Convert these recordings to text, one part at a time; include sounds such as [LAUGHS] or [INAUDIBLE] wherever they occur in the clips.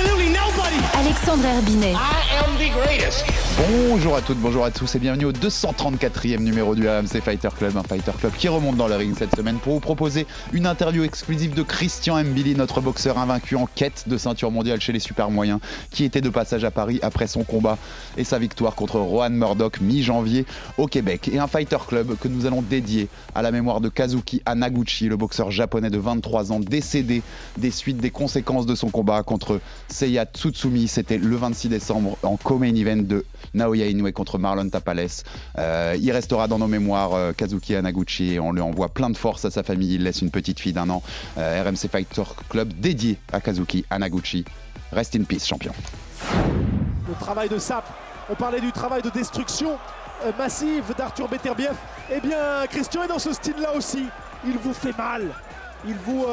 absolutely nobody. Alexandre Herbinet. I am the greatest. Bonjour à toutes, bonjour à tous et bienvenue au 234e numéro du RMC Fighter Club, un Fighter Club qui remonte dans le ring cette semaine pour vous proposer une interview exclusive de Christian Mbili, notre boxeur invaincu en quête de ceinture mondiale chez les super moyens, qui était de passage à Paris après son combat et sa victoire contre Rohan Murdoch mi-janvier au Québec. Et un Fighter Club que nous allons dédier à la mémoire de Kazuki Hanaguchi, le boxeur japonais de 23 ans décédé des suites des conséquences de son combat contre Seiya Tsutsumi. C'était le 26 décembre en co-main event de Naoya Inoue contre Marlon Tapales. Euh, il restera dans nos mémoires euh, Kazuki Hanaguchi et on lui envoie plein de force à sa famille. Il laisse une petite fille d'un an. Euh, RMC Fighter Club dédié à Kazuki Hanaguchi. Rest in peace, champion. Le travail de Sap. On parlait du travail de destruction massive d'Arthur Beterbiev. Eh bien, Christian est dans ce style-là aussi. Il vous fait mal. Il vous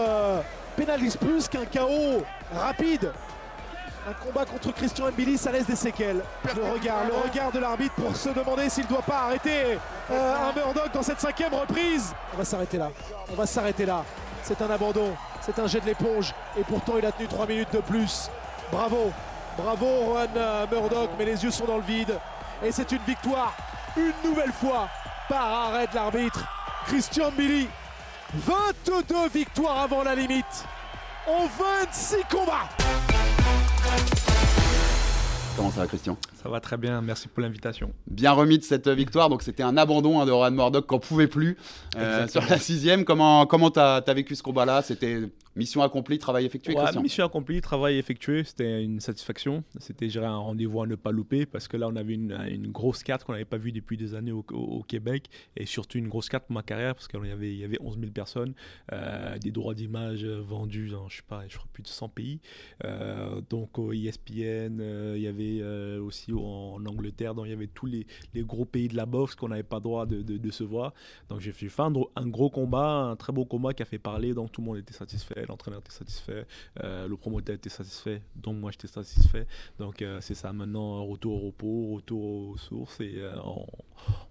pénalise plus qu'un chaos rapide. Un combat contre Christian Mbili, ça laisse des séquelles. Le regard, le regard de l'arbitre pour se demander s'il ne doit pas arrêter euh, un Murdoch dans cette cinquième reprise. On va s'arrêter là. On va s'arrêter là. C'est un abandon. C'est un jet de l'éponge. Et pourtant, il a tenu 3 minutes de plus. Bravo. Bravo, Juan euh, Murdoch. Mais les yeux sont dans le vide. Et c'est une victoire, une nouvelle fois, par arrêt de l'arbitre. Christian Mbili. 22 victoires avant la limite. En 26 combats. Comment ça va, Christian? Ça va très bien, merci pour l'invitation. Bien remis de cette victoire. Donc, c'était un abandon hein, de Rohan Murdoch qu'on pouvait plus euh, sur la sixième. Comment comment t'as as vécu ce combat-là? C'était mission accomplie, travail effectué, Ouais, mission accomplie, travail effectué, c'était une satisfaction. C'était gérer un rendez-vous à ne pas louper parce que là, on avait une, une grosse carte qu'on n'avait pas vue depuis des années au, au- au Québec et surtout une grosse carte pour ma carrière parce qu'il y avait, il y avait 11 000 personnes, euh, des droits d'image euh, vendus dans, je sais pas, je crois plus de 100 pays. Euh, donc au ESPN, il y avait aussi en, Angleterre, donc il y avait tous les, gros pays de la boxe qu'on n'avait pas droit de, se voir. Donc j'ai fait un, gros combat, un très beau combat qui a fait parler, donc tout le monde était satisfait, l'entraîneur était satisfait, euh, le promoteur était satisfait, donc moi j'étais satisfait. Donc euh, c'est ça, maintenant retour au repos, retour aux sources et euh,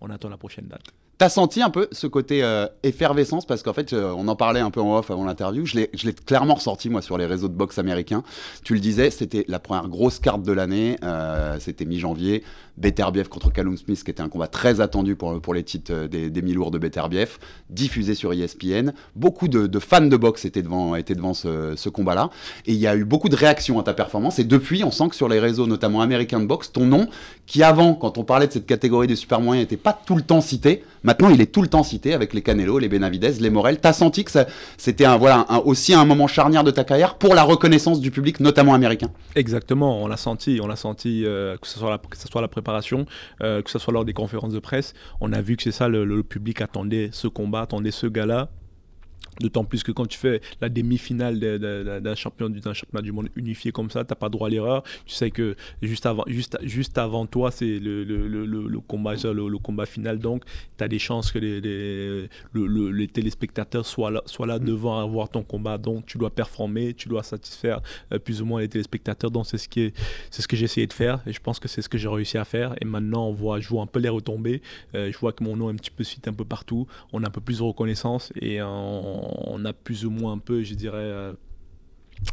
on attend la prochaine date. T'as senti un peu ce côté euh, effervescence? Parce qu'en fait, euh, on en parlait un peu en off avant l'interview. Je l'ai, clairement ressenti moi sur les réseaux de boxe américains. Tu le disais, c'était la première grosse carte de l'année. euh, c'était mi-janvier. Beterbiev contre Callum Smith, qui était un combat très attendu pour, les titres des, des mi-lourds de Beterbiev, diffusé sur ESPN. Beaucoup de, fans de boxe étaient devant, étaient devant ce, ce combat-là. Et il y a eu beaucoup de réactions à ta performance. Et depuis, on sent que sur les réseaux, notamment américains de boxe, ton nom, qui avant, quand on parlait de cette catégorie des super moyens, n'était pas tout le temps cité, maintenant il est tout le temps cité avec les Canelo, les Benavidez, les Morel. T'as senti que c'était un, voilà, aussi un moment charnière de ta carrière pour la reconnaissance du public, notamment américain? Exactement, on l'a senti, on l'a senti, euh, que, ce soit la, la préparation, euh, que ce soit lors des conférences de presse, on a vu que c'est ça, le, le public attendait ce combat, attendait ce gars-là. D'autant plus que quand tu fais la demi-finale de- de- de- d'un champion du- d'un championnat du monde unifié comme ça, t'as pas droit à l'erreur. Tu sais que juste avant, juste, juste avant toi, c'est le, le, le, le- combat, le, le combat final. Donc, tu as des chances que les, les, le- le- les téléspectateurs soient là, soient là devant à voir ton combat. Donc, tu dois performer, tu dois satisfaire euh, plus ou moins les téléspectateurs. Donc, c'est ce, qui est- c'est ce que j'ai essayé de faire. Et je pense que c'est ce que j'ai réussi à faire. Et maintenant, on voit, je vois un peu les retombées. Euh, je vois que mon nom est un petit peu cité un peu partout. On a un peu plus de reconnaissance et on, on a plus ou moins un peu, je dirais, euh,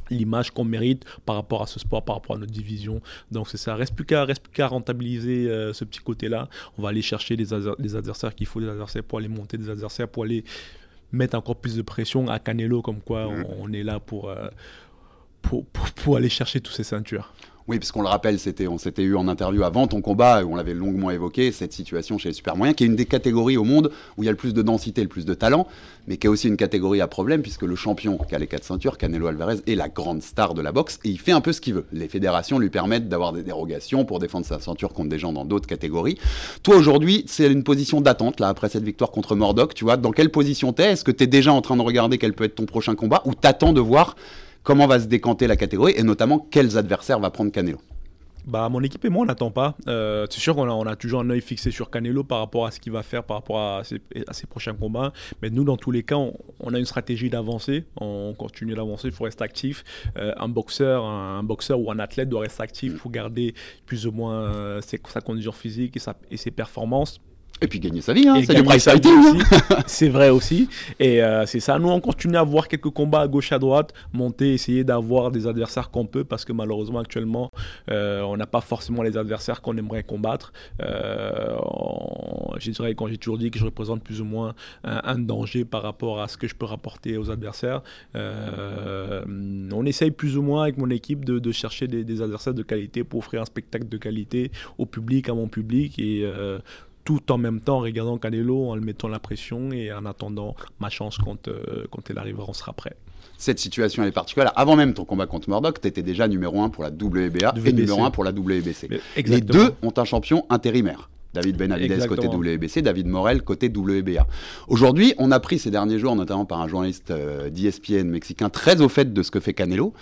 l'image qu'on mérite par rapport à ce sport, par rapport à notre division. Donc c'est ça, reste plus qu'à rentabiliser euh, ce petit côté-là. On va aller chercher des, adver- des adversaires qu'il faut, des adversaires pour aller monter, des adversaires pour aller mettre encore plus de pression à Canelo, comme quoi on, on est là pour, euh, pour, pour, pour aller chercher tous ces ceintures. Oui, parce qu'on le rappelle, on s'était eu en interview avant ton combat, on l'avait longuement évoqué, cette situation chez les super moyens, qui est une des catégories au monde où il y a le plus de densité, le plus de talent, mais qui est aussi une catégorie à problème, puisque le champion qui a les quatre ceintures, Canelo Alvarez, est la grande star de la boxe, et il fait un peu ce qu'il veut. Les fédérations lui permettent d'avoir des dérogations pour défendre sa ceinture contre des gens dans d'autres catégories. Toi, aujourd'hui, c'est une position d'attente, là, après cette victoire contre Mordoc, tu vois, dans quelle position t'es? Est-ce que t'es déjà en train de regarder quel peut être ton prochain combat, ou t'attends de voir comment va se décanter la catégorie, et notamment quels adversaires va prendre Canelo bah, mon équipe et moi, on n'attend pas. Euh, c'est sûr qu'on a, on a toujours un œil fixé sur Canelo par rapport à ce qu'il va faire, par rapport à ses, à ses, prochains combats. Mais nous, dans tous les cas, on, on a une stratégie d'avancer. On continue d'avancer, il faut rester actif. Euh, un boxeur, un, un, boxeur ou un athlète doit rester actif pour garder plus ou moins euh, ses, sa condition physique et, sa, et ses performances. Et puis gagner sa vie, hein, c'est du price fighting. [LAUGHS] c'est vrai aussi. Et euh, c'est ça. Nous, on continue à voir quelques combats à gauche, à droite, monter, essayer d'avoir des adversaires qu'on peut, parce que malheureusement, actuellement, euh, on n'a pas forcément les adversaires qu'on aimerait combattre. Euh, on, je dirais, quand j'ai toujours dit que je représente plus ou moins un, un, danger par rapport à ce que je peux rapporter aux adversaires, on essaye plus ou moins avec mon équipe de, de chercher des, des, adversaires de qualité pour offrir un spectacle de qualité au public, à mon public. Et tout en même temps en regardant Canelo, en le mettant la pression et en attendant ma chance quand, euh, quand elle arrivera, on sera prêt. Cette situation elle est particulière. Avant même ton combat contre Murdoch, tu étais déjà numéro 1 pour la WBA WBC. et numéro 1 pour la WBC. Les deux ont un champion intérimaire. David Benavidez Exactement. côté WBC, David Morel côté WBA. Aujourd'hui, on a pris ces derniers jours, notamment par un journaliste euh, d'ESPN mexicain très au fait de ce que fait Canelo,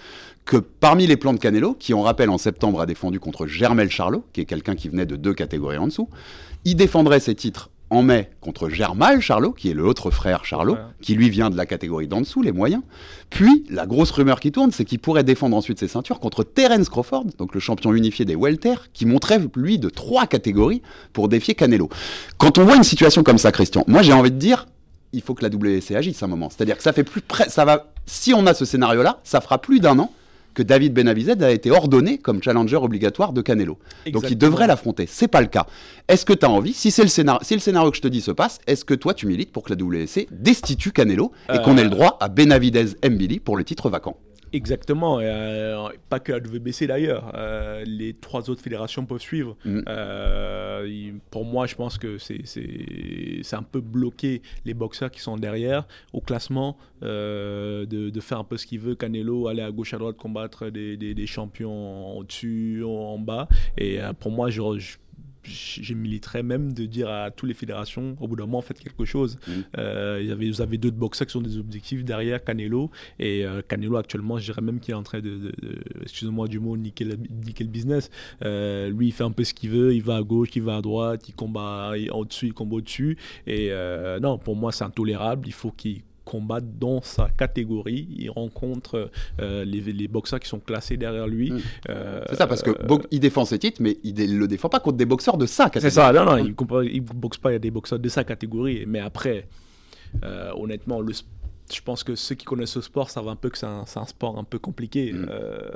que parmi les plans de Canelo, qui on rappelle en septembre a défendu contre Germel Charlot, qui est quelqu'un qui venait de deux catégories en dessous, il défendrait ses titres en mai contre Germal Charlot, qui est le autre frère Charlot, qui lui vient de la catégorie d'en dessous, les moyens. Puis, la grosse rumeur qui tourne, c'est qu'il pourrait défendre ensuite ses ceintures contre Terence Crawford, donc le champion unifié des welter, qui monterait, lui, de trois catégories pour défier Canelo. Quand on voit une situation comme ça, Christian, moi j'ai envie de dire, il faut que la WC agisse un moment. C'est-à-dire que ça fait plus près, ça va, si on a ce scénario-là, ça fera plus d'un an que David Benavidez a été ordonné comme challenger obligatoire de Canelo. Exactement. Donc il devrait l'affronter. C'est pas le cas. Est-ce que tu as envie, si c'est le scénario, si le scénario que je te dis se passe, est-ce que toi tu milites pour que la WC destitue Canelo et euh... qu'on ait le droit à Benavidez Mbili pour le titre vacant? Exactement, euh, pas que la WBC d'ailleurs, euh, les trois autres fédérations peuvent suivre. Mm. Euh, pour moi, je pense que c'est un peu bloqué les boxeurs qui sont derrière au classement, de, de, faire un peu ce qu'il veut, Canelo, aller à gauche à droite, combattre des, des, des champions au-dessus, en bas. Et pour moi, je, je je militerais même de dire à toutes les fédérations, au bout d'un moment, faites quelque chose. Mmh. Euh, il y avait, vous avez deux boxeurs qui sont des objectifs derrière Canelo. Et euh, Canelo, actuellement, je dirais même qu'il est en train de, de, de excusez-moi du mot, niquer le business. Euh, lui, il fait un peu ce qu'il veut. Il va à gauche, il va à droite, il combat au-dessus, il combat au-dessus. Et non, pour moi, c'est intolérable. Il faut qu'il combat dans sa catégorie. Il rencontre euh, les, les, boxeurs qui sont classés derrière lui. Mmh. Euh, c'est ça, parce que euh, il défend ses titres, mais il ne le défend pas contre des boxeurs de sa catégorie. C'est ça, non, non, il ne boxe pas, il y a des boxeurs de sa catégorie. Mais après, euh, honnêtement, le je pense que ceux qui connaissent ce sport savent un peu que c'est un, un, sport un peu compliqué. Mmh. Euh,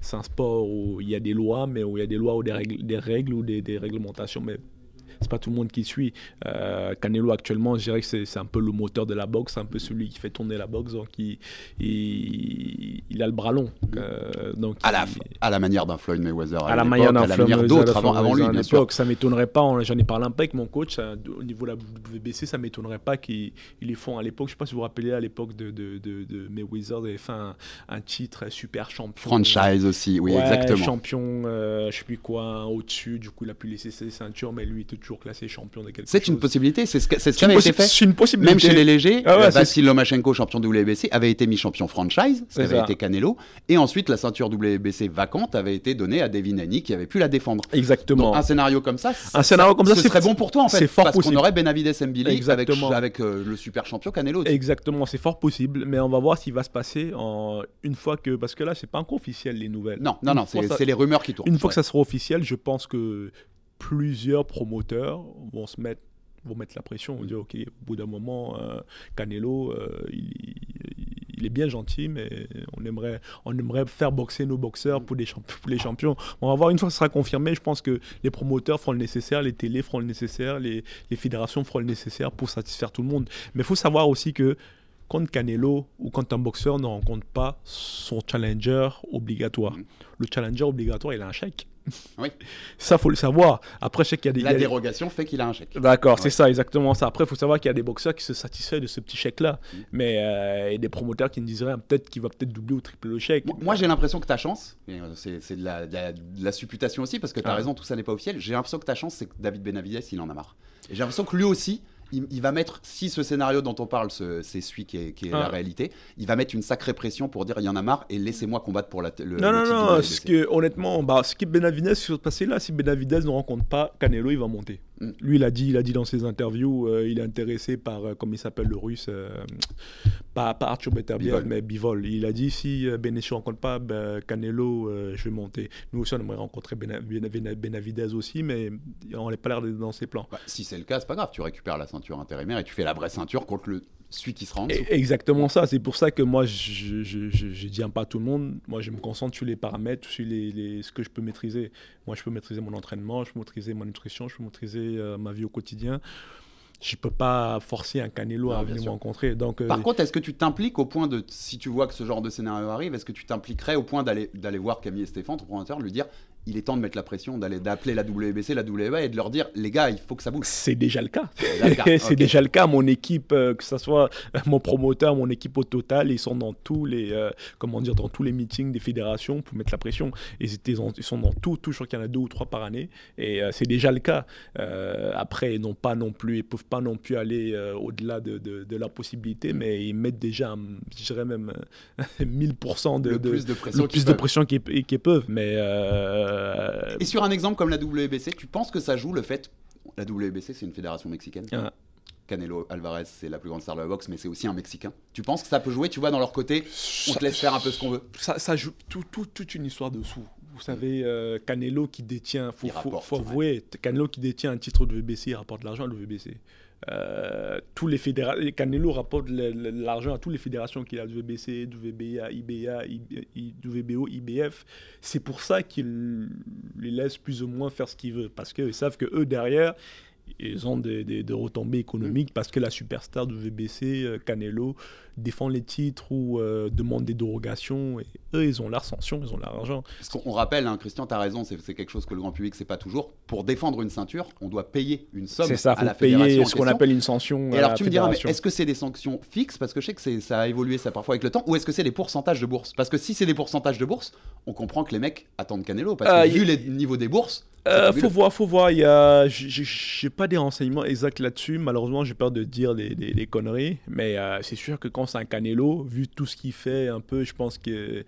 c'est un sport où il y a des lois, mais où il y a des lois ou des règles, des règles ou des, des réglementations, mais c'est pas tout le monde qui suit. Euh, Canelo actuellement, je dirais que c'est un peu le moteur de la boxe, un peu celui qui fait tourner la boxe, donc il, il, il a le bras long. Euh, donc à, la, à la manière d'un Floyd Mayweather, à, à la manière d'un Floyd Mayweather d'autres avant, avant, lui, bien sûr. Ça m'étonnerait pas. J'en ai parlé un peu avec mon coach ça, au niveau de la WBC, ça m'étonnerait pas qu'ils les font à l'époque. Je sais pas si vous vous rappelez à l'époque de, de, de, de Mayweather, il avait fait un, un, titre super champion. Franchise aussi, oui, ouais, exactement. Champion, euh, je sais plus quoi, au-dessus. Du coup, il a pu laisser ses ceintures, mais lui, il était toujours classé champion de quelque C'est une possibilité, c'est ce, ce qui avait été fait. C'est une possibilité. Même chez les légers, ah ouais, Vassil Lomachenko, champion WBC, avait été mis champion franchise, ce qui avait ça. été Canelo, et ensuite la ceinture WBC vacante avait été donnée à Devin Haney qui avait pu la défendre. Exactement. Donc, un scénario comme ça, un scénario comme ça, ce serait bon pour toi en fait, c'est fort parce qu'on aurait Benavidez Mbili avec, avec euh, le super champion Canelo. Exactement, c'est fort possible, mais on va voir ce qui va se passer en... une fois que, parce que là, c'est pas encore officiel les nouvelles. Non, non, non, c'est les rumeurs qui tournent. Une fois que ça sera officiel, je pense que plusieurs promoteurs vont se mettre vont mettre la pression, on dire ok, au bout d'un moment, euh, Canelo, euh, il, est bien gentil, mais on aimerait, on aimerait faire boxer nos boxeurs pour, pour les champions. On va voir une fois que ce sera confirmé, je pense que les promoteurs feront le nécessaire, les télés feront le nécessaire, les, les fédérations feront le nécessaire pour satisfaire tout le monde. Mais il faut savoir aussi que quand Canelo ou quand un boxeur ne rencontre pas son challenger obligatoire, Mhm. le challenger obligatoire, il a un chèque. Oui. [LAUGHS] Ça, faut le savoir. Après, je sais qu'il y a des. La des- dérogation fait qu'il a un chèque. D'accord, Ouais. c'est ça, exactement ça. Après, il faut savoir qu'il y a des boxeurs qui se satisfont de ce petit chèque-là. Mhm. Mais euh, et des promoteurs qui ne disent rien. Peut-être qu'il va peut-être doubler ou tripler le chèque. Moi, moi, j'ai l'impression que ta chance, euh, c'est c'est de la, de la- de la supputation aussi, parce que tu as Ah. raison, tout ça n'est pas officiel. J'ai l'impression que ta chance, c'est que David Benavides, il en a marre. Et j'ai l'impression que lui aussi, il, il va mettre, si ce scénario dont on parle, ce- c'est celui qui est, qui est Ah. la réalité, il va mettre une sacrée pression pour dire il y en a marre et laissez-moi combattre pour la, le, Non, le non, non, de ce WBC. que, honnêtement, bah, ce qui est Benavidez, s'est passé là, si Benavidez ne rencontre pas Canelo, il va monter. Mm. Lui, il a dit, il a dit dans ses interviews, euh, il est intéressé par, euh, comme il s'appelle le russe, euh, pas, pas Arthur Beterbiev, mais Bivol. Il a dit, si Benesch ne rencontre pas ben, Canelo, je vais monter. Nous aussi, on aimerait rencontrer Bena- Bena- Bena- Benavidez aussi, mais on n'est pas l'air dans ses plans. Bah, si c'est le cas, c'est pas grave, tu récupères la ceinture intérimaire et tu fais la vraie ceinture contre le, celui qui dessous. Et- Exactement ça, c'est pour ça que moi je, je, je, je dis pas à tout le monde, moi je me concentre sur les paramètres, sur les, les- ce que je peux maîtriser. Moi je peux maîtriser mon entraînement, je peux maîtriser ma nutrition, je peux maîtriser euh, ma vie au quotidien. Je peux pas forcer un Canelo Non, à venir me rencontrer. Donc, euh, Par contre, est-ce que tu t'impliques au point de, si tu vois que ce genre de scénario arrive, est-ce que tu t'impliquerais au point d'aller d'aller voir Camille et Stéphane, ton promoteur, lui dire il est temps de mettre la pression, d'aller d'appeler la WBC, la WBA et de leur dire les gars, il faut que ça bouge. c'est déjà le cas. c'est déjà le cas. [LAUGHS] Mon équipe, euh, que ce soit euh, mon promoteur, mon équipe au total, ils sont dans tous les, euh, comment dire, dans tous les meetings des fédérations pour mettre la pression. Ils, étaient dans- ils sont dans tout, tout. Je crois qu'il y en a deux ou trois par année, et euh, c'est déjà le cas. Après, ils n'ont pas non plus, ils peuvent pas non plus aller au-delà de, de, de leur possibilité, mais ils mettent déjà, hum, je dirais même euh, [LAUGHS] 1000% de, Le de- plus de pression qu'ils peuvent. peuvent. Mais euh, Et sur un exemple comme la WBC, tu penses que ça joue le fait. La WBC, c'est une fédération mexicaine? Ah. Canelo Alvarez, c'est la plus grande star de la boxe, mais c'est aussi un Mexicain. Tu penses que ça peut jouer, tu vois, dans leur côté On te laisse faire un peu ce qu'on veut? ça, ça joue tout, tout- toute une histoire dessous. Vous savez, euh, Canelo qui détient, faut, Il faut, rapporte, faut ouais. avouer, Canelo qui détient un titre de VBC, il rapporte de l'argent à l'UVBC. Euh, tous les fédéra- Canelo rapporte l'argent à toutes les fédérations qu'il a, du VBA, IBA, VBO, IBF. C'est pour ça qu'il les laisse plus ou moins faire ce qu'il veut, parce qu'ils savent que eux derrière, ils ont des, des- des retombées économiques parce que la superstar du VBC, euh, Canelo, défend les titres ou euh, demande des dérogations. Et eux, ils ont leur sanction, ils ont leur argent. Parce qu'on on rappelle, hein, Christian, tu as raison, c'est quelque chose que le grand public sait pas toujours. Pour défendre une ceinture, on doit payer une somme C'est ça, à faut la fédération. payer ce qu'on appelle une sanction. Et à alors la tu me diras, mais est-ce que c'est des sanctions fixes? Parce que je sais que ça a évolué ça parfois avec le temps. Ou est-ce que c'est des pourcentages de bourse? Parce que si c'est des pourcentages de bourse, on comprend que les mecs attendent Canelo. Parce que Euh, vu y- les niveaux des bourses, Euh, faut voir, faut voir. Il y a, j'ai- pas des renseignements exacts là-dessus. Malheureusement, j'ai peur de dire des, des- des conneries. Mais euh, c'est sûr que quand c'est un Canelo, vu tout ce qu'il fait, un peu, je pense que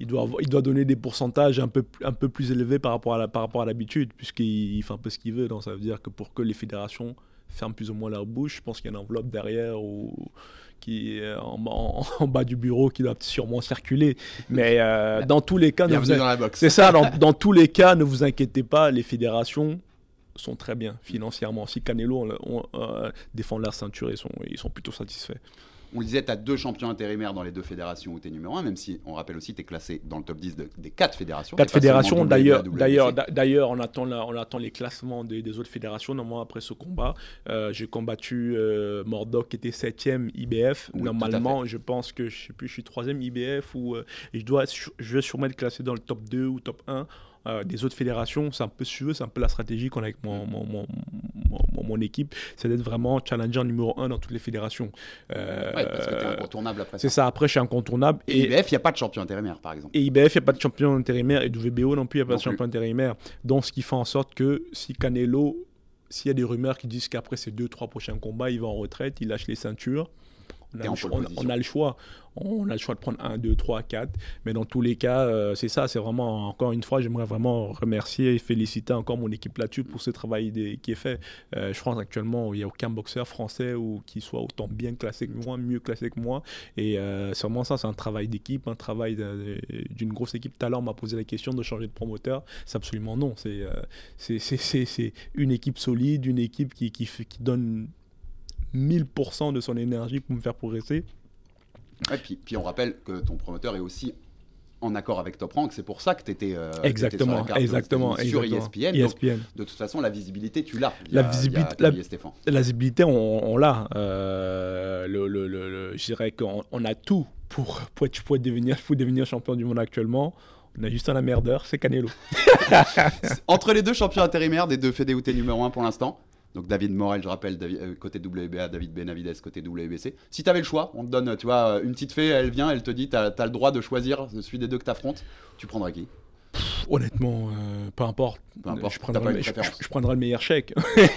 il doit, avoir- il doit donner des pourcentages un peu, plus- un peu plus élevés par rapport à la, par rapport à l'habitude, puisqu'il il fait un peu ce qu'il veut. Donc ça veut dire que pour que les fédérations ferment plus ou moins leur bouche, je pense qu'il y a une enveloppe derrière ou qui est en, en- [LAUGHS] en bas du bureau qui doit sûrement circuler. Mais euh, dans tous les cas, ne vous la c'est ça, dans, dans tous les cas, ne vous inquiétez pas, les fédérations sont très bien financièrement. Si Canelo on, on, euh, défend leur ceinture, ils sont, ils sont plutôt satisfaits. On le disait, tu as deux champions intérimaires dans les deux fédérations où tu es numéro 1, même si on rappelle aussi tu es classé dans le top 10 de- des quatre fédérations. Quatre fédérations, d'ailleurs, d'ailleurs, d'a- d'ailleurs, on attend, la- on attend les classements des, des autres fédérations. Normalement, après ce combat, euh, j'ai combattu euh, Mordoc qui était 7ème IBF. Oui, Normalement, je pense que je sais plus, je suis 3ème IBF ou euh, je dois, je vais sûrement être classé dans le top 2 ou top 1. Euh, des autres fédérations, c'est un peu c'est un peu la stratégie qu'on a avec mon, mon, mon, équipe, c'est d'être vraiment challenger numéro 1 dans toutes les fédérations. Euh, Ouais, parce que tu es incontournable après c'est ça. ça, après je suis incontournable. Et IBF, il n'y a pas de champion intérimaire, par exemple. Et IBF, il n'y a pas de champion intérimaire. Et du VBO non plus, il n'y a pas Non de champion intérimaire. Donc, ce qui fait en sorte que si Canelo, s'il y a des rumeurs qui disent qu'après ces deux, trois prochains combats, il va en retraite, il lâche les ceintures. On a, le choix, on- a le choix. On a le choix de prendre 1, 2, 3, 4. Mais dans tous les cas, euh, c'est ça. C'est vraiment, encore une fois, j'aimerais vraiment remercier et féliciter encore mon équipe là-dessus pour ce travail des- qui est fait. Euh, je pense actuellement, il n'y a aucun boxeur français ou qui soit autant bien classé que moi, mieux classé que moi. Et euh, c'est vraiment ça, c'est un travail d'équipe, un travail d'une grosse équipe. Tout à l'heure, on m'a posé la question de changer de promoteur. C'est absolument non. C'est euh, une équipe solide, une équipe qui, qui, fait- qui donne 1000% de son énergie pour me faire progresser. Ouais, puis, puis on rappelle que ton promoteur est aussi en accord avec Top Rank, c'est pour ça que tu étais, exactement, exactement, sur E exactement. ESPN. Donc, ESPN. de toute façon, la visibilité, tu l'as. La visibilité- la-. La visibilité, on, on l'a. Euh, le, le- le- le- je dirais qu'on on a tout pour, pour, être, pour, devenir, pour devenir champion du monde actuellement. On a juste un emmerdeur, c'est Canelo. [LAUGHS] Entre les deux champions intérimaires des deux fédéoutés numéro 1 pour l'instant, donc David Morel, je rappelle, euh, côté WBA, David Benavides côté WBC. Si tu avais le choix, on te donne, tu vois, une petite fée, elle vient, elle te dit, tu as, le droit de choisir celui des deux que tu affrontes, tu prendras qui? Honnêtement, euh, peu importe. Je, prendrai le, je, prendrai le, meilleur chèque.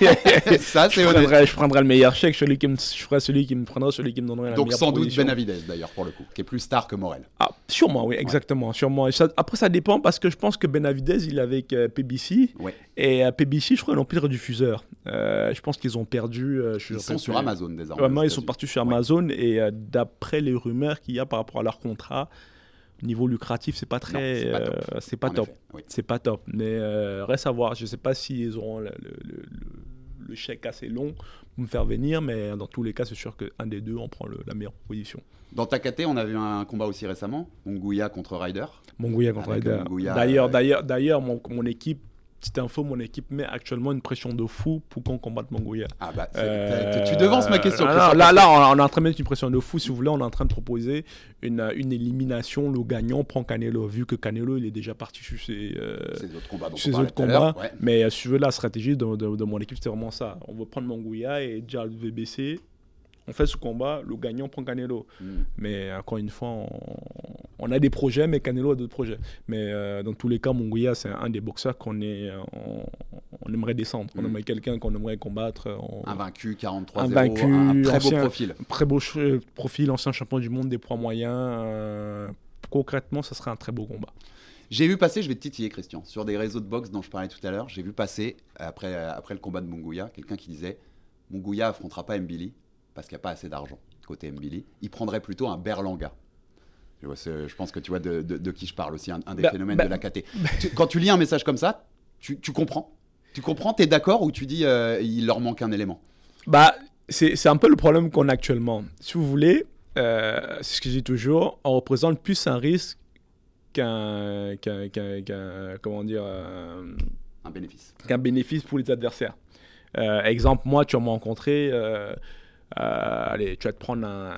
[LAUGHS] Ça, c'est honnête. Je prendrai le meilleur chèque. Celui qui me, je ferai celui qui me prendra, celui qui me donnerait la Donc, meilleure sans doute Benavides, d'ailleurs, pour le coup, qui est plus star que Morel. Ah, sûrement, oui, exactement. Sûrement. après, ça dépend parce que je pense que Benavides, il est avec euh, PBC. Et à PBC, je crois qu'ils n'ont plus de diffuseur. Euh, je pense qu'ils ont perdu. ils sont sur Amazon désormais. Vraiment, ils sont partis sur Amazon. Et d'après les rumeurs qu'il y a par rapport à leur contrat, niveau lucratif, c'est pas très, c'est pas top. C'est pas, top. Mais euh, reste à voir. Je sais pas s'ils auront le, le, chèque assez long pour me faire venir, mais dans tous les cas, c'est sûr qu'un des deux, on prend la meilleure position. Dans ta KT, on a vu un combat aussi récemment, Mongouya contre Ryder. Mongouya contre Ryder. D'ailleurs, d'ailleurs, d'ailleurs, mon, mon équipe petite info, mon équipe met actuellement une pression de fou pour qu'on combatte Mongouya. Ah bah, euh, tu devances ma question. là, là, on est en train de mettre une pression de fou. Si vous voulez, on est en train de proposer une, une élimination. Le gagnant prend Canelo, vu que Canelo, il est déjà parti sur ses, euh, autres combats. Ses autres combats. Mais euh, si tu veux, la stratégie de, de, mon équipe, c'est vraiment ça. On veut prendre Mongouya et déjà le VBC on fait ce combat, le gagnant prend Canelo. Hmm. Mais encore une fois, on, a des projets, mais Canelo a d'autres projets. Mais euh, dans tous les cas, Munguia, c'est un des boxeurs qu'on est, on, aimerait descendre. On hmm. aimerait quelqu'un qu'on aimerait combattre. Un vaincu, 43 un, vaincu, un très beau profil. Très beau profil, ancien champion du monde des poids moyens. Euh, concrètement, ce serait un très beau combat. J'ai vu passer, je vais te titiller Christian, sur des réseaux de boxe dont je parlais tout à l'heure, j'ai vu passer, après, après le combat de Munguia, quelqu'un qui disait Munguia affrontera pas Mbili, parce qu'il n'y a pas assez d'argent côté Mbili. Il prendrait plutôt un Berlanga. Je, pense que tu vois de, qui je parle aussi, un, des bah, phénomènes bah, de la KT. [LAUGHS] quand tu lis un message comme ça, tu, comprends Tu comprends Tu es d'accord ou tu dis euh, il leur manque un élément? Bah, c'est un peu le problème qu'on a actuellement. Si vous voulez, euh, c'est ce que je dis toujours, on représente plus un risque qu'un. comment dire euh, Un bénéfice. Qu'un bénéfice pour les adversaires. exemple, moi, tu as rencontré euh, allez, tu vas te prendre un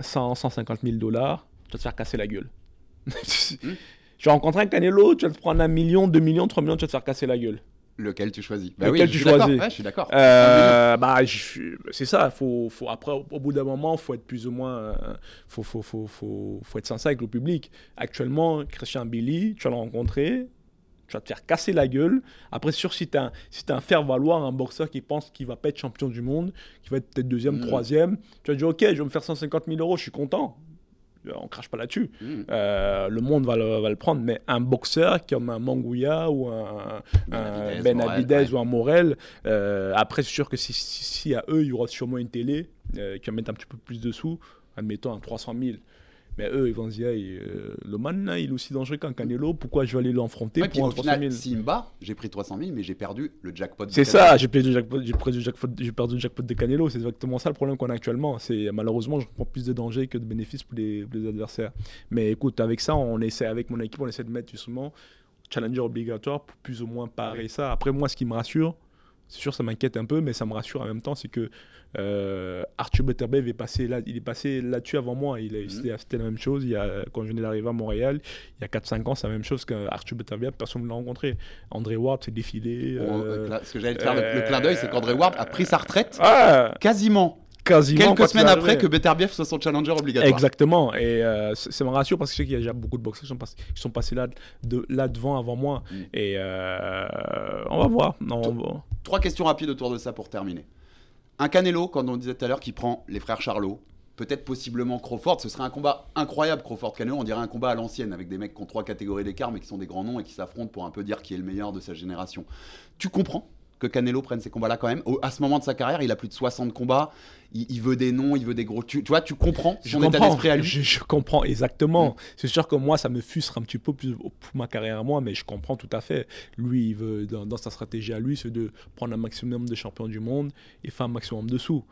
100, 150 000 dollars, tu vas te faire casser la gueule. [LAUGHS] Tu vas rencontrer un Canelo, tu vas te prendre un million, deux millions, trois millions, tu vas te faire casser la gueule. Lequel tu choisis? Bah Lequel tu choisis Je suis d'accord. Euh, bah, c'est ça. Faut, faut, après, au, bout d'un moment, faut être plus ou moins. Euh, faut, faut, faut, faut, faut, être sincère avec le public. Actuellement, Christian Billy, tu vas le rencontrer tu vas te faire casser la gueule. Après, sûr, si tu as, si un faire-valoir, un boxeur qui pense qu'il va pas être champion du monde, qui va être peut-être deuxième, mm. troisième, tu vas dire, ok, je vais me faire 150 000 euros, je suis content. On crache pas là-dessus. Mm. Euh, le monde va le, va le, prendre. Mais un boxeur comme un Mangouya ou un, Ben Avidez ou un Morel, euh, après, c'est sûr que si, si, à eux, il y aura sûrement une télé euh, qui va mettre un petit peu plus de sous, admettons un 300 000. Mais eux, ils vont se dire, euh, le man, il est aussi dangereux qu'un Canelo, pourquoi je vais aller l'enfronter pour un 300 000 Simba, j'ai pris 300 000, mais j'ai perdu le jackpot. C'est ça, j'ai perdu, le jackpot, j'ai perdu, le jackpot, j'ai perdu le jackpot de Canelo. C'est exactement ça le problème qu'on a actuellement. C'est Malheureusement, je prends plus de dangers que de bénéfices pour les, pour les, adversaires. Mais écoute, avec ça, on essaie, avec mon équipe, on essaie de mettre justement challenger obligatoire pour plus ou moins parer ça. Après, moi, ce qui me rassure, c'est sûr, ça m'inquiète un peu, mais ça me rassure en même temps, c'est que euh, Arthur Butterbev est passé là, il est passé là-dessus avant moi. Il mhm. C'était la même chose. Il y a, quand je venais d'arriver à Montréal, il y a 4-5 ans, c'est la même chose qu'Arthur Butterbev, personne ne l'a rencontré. André Ward s'est défilé. Euh, ce que j'allais te faire, le, clin d'œil, c'est qu'André Ward a pris sa retraite quasiment quasiment quelques semaines après que Beterbiev soit son challenger obligatoire. Exactement. Et euh, ça me rassure parce que je sais qu'il y a déjà beaucoup de boxeurs qui sont, passés, qui sont passés là, de, là devant avant moi. Mm. Et euh, on va voir. Non, Trois questions rapides autour de ça pour terminer. Un Canelo, comme on disait tout à l'heure, qui prend les frères Charlot, peut-être possiblement Crawford. Ce serait un combat incroyable, Crawford-Canelo. On dirait un combat à l'ancienne, avec des mecs qui ont trois catégories d'écart, mais qui sont des grands noms et qui s'affrontent pour un peu dire qui est le meilleur de sa génération. Tu comprends que Canelo prenne ces combats-là quand même. à ce moment de sa carrière, il a plus de 60 combats. Il, veut des noms, il veut des gros. Tu, vois, tu comprends son je état d'esprit à lui. Je, comprends exactement. Mm. C'est sûr que moi, ça me frustre un petit peu plus pour ma carrière à moi, mais je comprends tout à fait. Lui, il veut, dans, sa stratégie à lui, c'est de prendre un maximum de champions du monde et faire un maximum de sous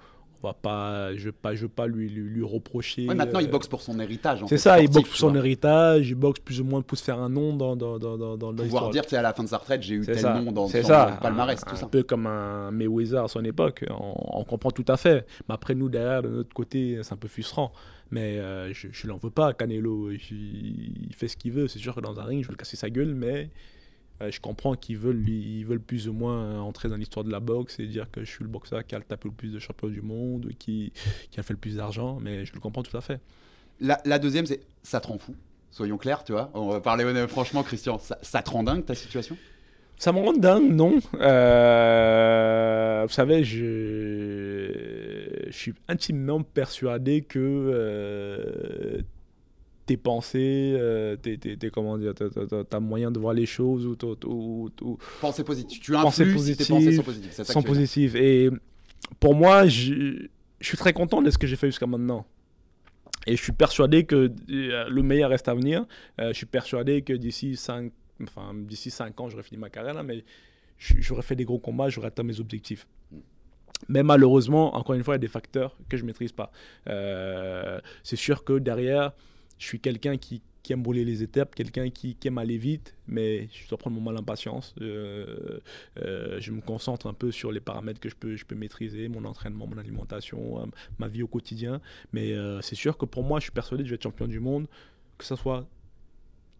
va pas, je veux pas, je pas lui, lui, lui reprocher. Ouais, maintenant, il euh, boxe pour son héritage. C'est ça, il boxe pour son vois. héritage, il boxe plus ou moins pour se faire un nom dans, dans, dans, dans, dans Pouvoir dire, à la fin de sa retraite, j'ai eu tel ça, nom dans c'est son ça. palmarès, un, tout un ça. peu comme un Mayweather à son époque, on, on comprend tout à fait. Mais après, nous, derrière, de notre côté, c'est un peu frustrant. Mais euh, je ne l'en veux pas, Canelo. Il, il fait ce qu'il veut. C'est sûr que dans un ring, je vais le casser sa gueule, mais euh, je comprends qu'ils veulent, ils veulent plus ou moins entrer dans l'histoire de la boxe et dire que je suis le boxeur qui a tapé le plus de champions du monde, qui, qui a fait le plus d'argent. Mais je le comprends tout à fait. La, la deuxième, c'est ça te rend fou. Soyons clairs, tu vois. On va parler honnêtement, franchement, Christian. Ça, ça te rend dingue ta situation? Ça me rend dingue, non. Euh, vous savez, je, je suis intimement persuadé que euh, tes pensées, euh, tes, tes- tes- comment dire, t'as moyen de voir les choses ou, ou- ou- Pensée positive. Tu influes si tes positive, pensées sont positives. Ça sont positives. Et pour moi, je, je suis très content de ce que j'ai fait jusqu'à maintenant. Et je suis persuadé que euh, le meilleur reste à venir. Euh, je suis persuadé que d'ici 5 enfin, d'ici 5 ans, j'aurais fini ma carrière là, mais j- j'aurais fait des gros combats, j'aurais atteint mes objectifs. Mais malheureusement, encore une fois, il y a des facteurs que je ne maîtrise pas. Euh, c'est sûr que derrière, je suis quelqu'un qui, qui aime brûler les étapes, quelqu'un qui, qui aime aller vite, mais je dois prendre mon mal en patience. Euh, euh, je me concentre un peu sur les paramètres que je peux, je peux maîtriser, mon entraînement, mon alimentation, euh, ma vie au quotidien. Mais euh, c'est sûr que pour moi, je suis persuadé que je vais être champion du monde, que ce soit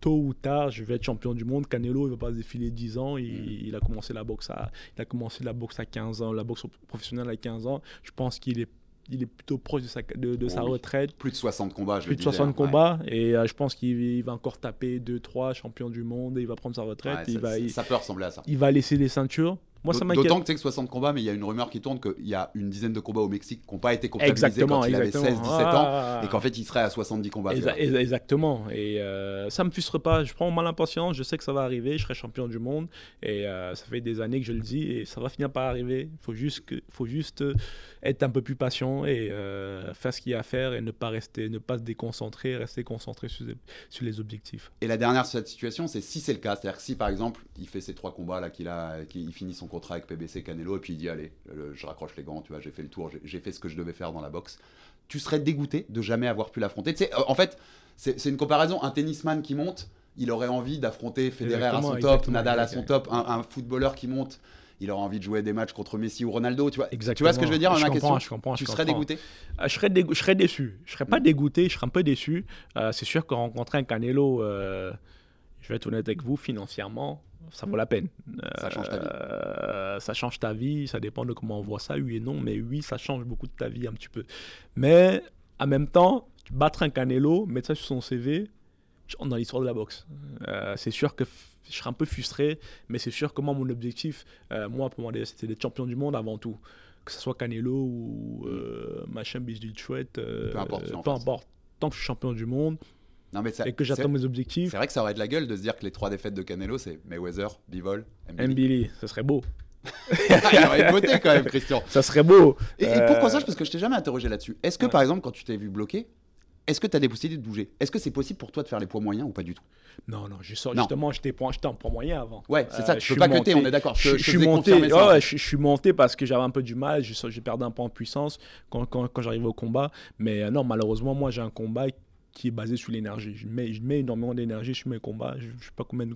tôt ou tard, je vais être champion du monde. Canelo, il va pas se défiler 10 ans. Il, il a commencé la boxe à, il a commencé la boxe à 15 ans, la boxe professionnelle à 15 ans. Je pense qu'il est, il est plutôt proche de sa, de, de sa Oui. retraite. Plus de 60 combats, je Plus de disais, 60 ouais. combats et euh, je pense qu'il il va encore taper 2-3 champions du monde et il va prendre sa retraite. Ouais, il, ça, va, ça- il, ça peut ressembler à ça. il va laisser les ceintures. Moi, ça m'inquiète. D'autant que tu sais que 60 combats, mais il y a une rumeur qui tourne qu'il y a une dizaine de combats au Mexique qui n'ont pas été comptabilisés Exactement, quand il avait exactement. 16-17 ans, Ah. et qu'en fait il serait à 70 combats. Exa- exactement. Et euh, ça me frustre pas. Je prends mal impatience. Je sais que ça va arriver. Je serai champion du monde. Et euh, ça fait des années que je le dis. Et ça va finir par arriver. Il faut juste, que, faut juste être un peu plus patient et euh, faire ce qu'il y a à faire et ne pas rester, ne pas se déconcentrer, rester concentré sur les, sur les objectifs. Et la dernière sur cette situation, c'est si c'est le cas, c'est-à-dire que si par exemple il fait ces trois combats là, qu'il a, qu'il finit son contrat avec PBC Canelo et puis il dit allez, le- je raccroche les gants, tu vois, j'ai fait le tour, j'ai- fait ce que je devais faire dans la boxe. Tu serais dégoûté de jamais avoir pu l'affronter. Tu sais, euh, en fait, c'est une comparaison. Un tennisman qui monte, il aurait envie d'affronter Federer à son top, Nadal à son top, un, un footballeur qui monte. Il aurait envie de jouer des matchs contre Messi ou Ronaldo, tu vois. Tu Exactement. vois ce que je veux dire Je ma comprends, question? je comprends, Tu je serais comprends. dégoûté? Euh, je, serais je serais déçu. Je serais pas dégoûté, je serais un peu déçu. Euh, c'est sûr que rencontrer un Canelo, euh, je vais être honnête avec vous, financièrement, ça vaut la peine. Ça change ta vie. Euh, ça change ta vie, ça dépend de comment on voit ça, oui et non, mais oui, ça change beaucoup de ta vie un petit peu. Mais en même temps, battre un Canelo, mettre ça sur son CV, dans l'histoire de la boxe. Euh, c'est sûr que je serais un peu frustré, mais c'est sûr que moi, mon objectif, euh, moi, pour moi, c'était d'être champion du monde avant tout. Que ce soit Canelo ou euh, machin, Bijli chouette, Peu importe, peu importe. Tant que je suis champion du monde Non mais ça- et que j'atteins mes objectifs, C'est vrai que ça aurait de la gueule de se dire que les trois défaites de Canelo, c'est Mayweather, Bivol, Mbili. Ça serait beau. [LAUGHS] Il y aurait une beauté quand même, Christian. Ça serait beau. Et, et Euh, pourquoi ça Parce que je t'ai jamais interrogé là-dessus. Est-ce que Ouais. par exemple, quand tu t'es vu bloqué, est-ce que tu as des possibilités de bouger? Est-ce que c'est possible pour toi de faire les poids moyens ou pas du tout? Non, non, je sors, Non. justement, j'étais en point moyen avant. Ouais, c'est ça, Euh, tu je peux pas monté- on est d'accord. Je, suis monté, ouais, je, je suis monté parce que j'avais un peu du mal, je perdais un peu en puissance quand, quand, quand j'arrivais au combat. Mais euh, non, malheureusement, moi j'ai un combat qui est basé sur l'énergie. Je mets, je mets énormément d'énergie sur mes combats. Je, je sais pas combien de,